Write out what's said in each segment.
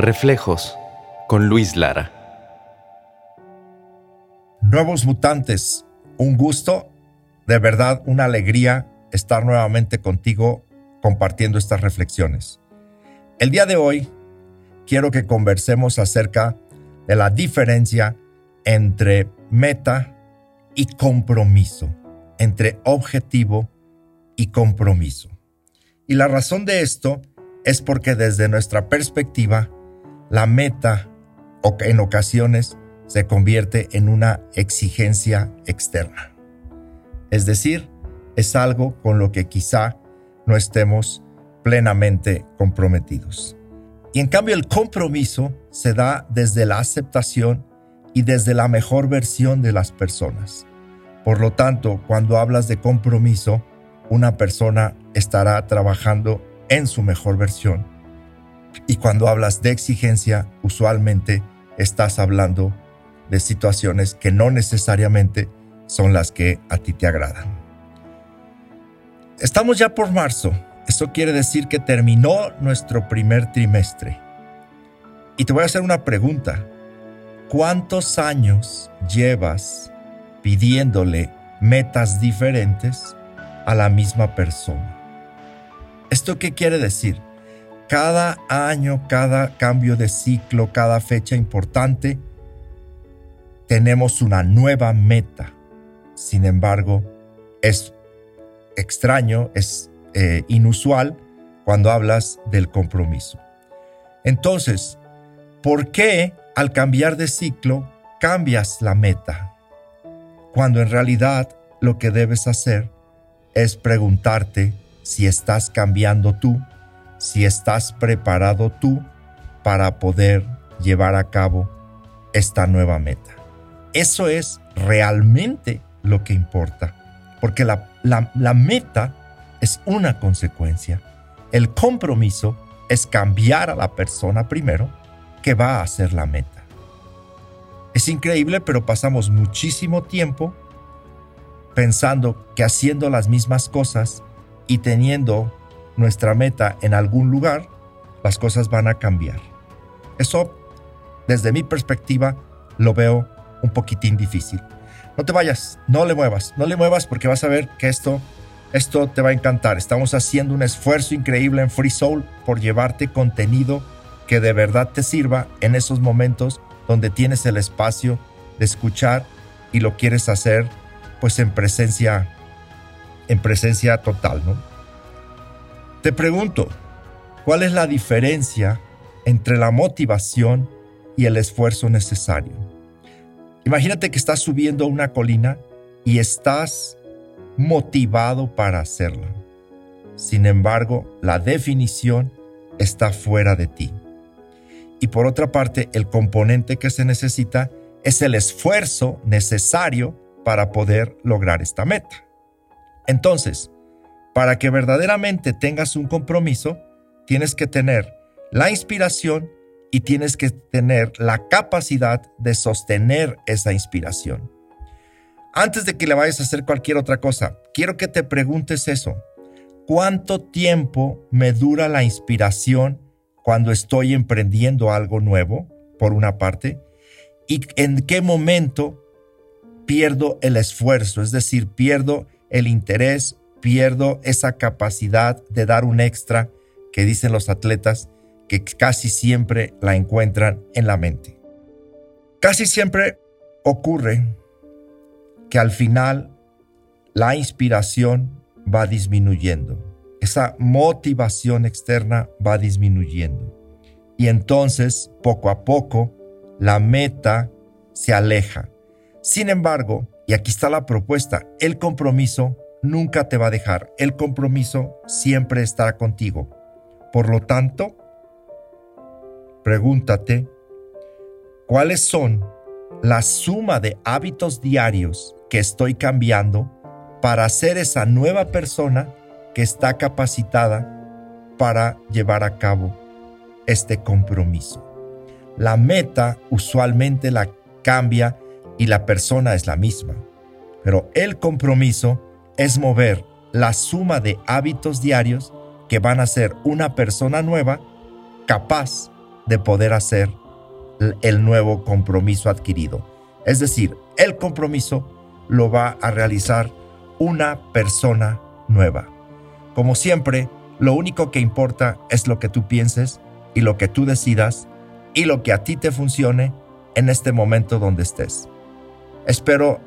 Reflejos con Luis Lara. Nuevos mutantes, un gusto, de verdad una alegría estar nuevamente contigo compartiendo estas reflexiones. El día de hoy quiero que conversemos acerca de la diferencia entre meta y compromiso, entre objetivo y compromiso. Y la razón de esto es porque desde nuestra perspectiva, la meta en ocasiones se convierte en una exigencia externa. Es decir, es algo con lo que quizá no estemos plenamente comprometidos. Y en cambio el compromiso se da desde la aceptación y desde la mejor versión de las personas. Por lo tanto, cuando hablas de compromiso, una persona estará trabajando en su mejor versión. Y cuando hablas de exigencia, usualmente estás hablando de situaciones que no necesariamente son las que a ti te agradan. Estamos ya por marzo. Eso quiere decir que terminó nuestro primer trimestre. Y te voy a hacer una pregunta. ¿Cuántos años llevas pidiéndole metas diferentes a la misma persona? ¿Esto qué quiere decir? Cada año, cada cambio de ciclo, cada fecha importante, tenemos una nueva meta. Sin embargo, es extraño, es eh, inusual cuando hablas del compromiso. Entonces, ¿por qué al cambiar de ciclo cambias la meta? Cuando en realidad lo que debes hacer es preguntarte si estás cambiando tú, si estás preparado tú para poder llevar a cabo esta nueva meta. Eso es realmente lo que importa, porque la la, meta es una consecuencia. El compromiso es cambiar a la persona primero que va a hacer la meta. Es increíble, pero pasamos muchísimo tiempo pensando que haciendo las mismas cosas y teniendo nuestra meta en algún lugar, las cosas van a cambiar. Eso, desde mi perspectiva, lo veo un poquitín difícil. No te vayas, no le muevas, no le muevas porque vas a ver que esto, esto te va a encantar. Estamos haciendo un esfuerzo increíble en Free Soul por llevarte contenido que de verdad te sirva en esos momentos donde tienes el espacio de escuchar y lo quieres hacer pues en presencia en presencia total, ¿no? Te pregunto, ¿cuál es la diferencia entre la motivación y el esfuerzo necesario? Imagínate que estás subiendo una colina y estás motivado para hacerla. Sin embargo, la definición está fuera de ti. Y por otra parte, el componente que se necesita es el esfuerzo necesario para poder lograr esta meta. Entonces, para que verdaderamente tengas un compromiso, tienes que tener la inspiración y tienes que tener la capacidad de sostener esa inspiración. Antes de que le vayas a hacer cualquier otra cosa, quiero que te preguntes eso. ¿Cuánto tiempo me dura la inspiración cuando estoy emprendiendo algo nuevo, por una parte? ¿Y en qué momento pierdo el esfuerzo? Es decir, pierdo el interés, pierdo esa capacidad de dar un extra que dicen los atletas que casi siempre la encuentran en la mente. Casi siempre ocurre que al final la inspiración va disminuyendo, esa motivación externa va disminuyendo. Y entonces, poco a poco, la meta se aleja. Sin embargo, y aquí está la propuesta, el compromiso nunca te va a dejar, el compromiso siempre estará contigo. Por lo tanto, Pregúntate, ¿cuáles son la suma de hábitos diarios que estoy cambiando para ser esa nueva persona que está capacitada para llevar a cabo este compromiso? La meta usualmente la cambia y la persona es la misma, pero el compromiso es mover la suma de hábitos diarios que van a ser una persona nueva capaz de poder hacer el nuevo compromiso adquirido. Es decir, el compromiso lo va a realizar una persona nueva. Como siempre, lo único que importa es lo que tú pienses y lo que tú decidas y lo que a ti te funcione en este momento donde estés. Espero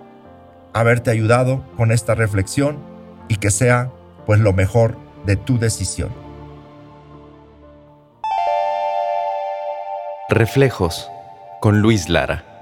haberte ayudado con esta reflexión y que sea pues lo mejor de tu decisión. Reflejos con Luis Lara.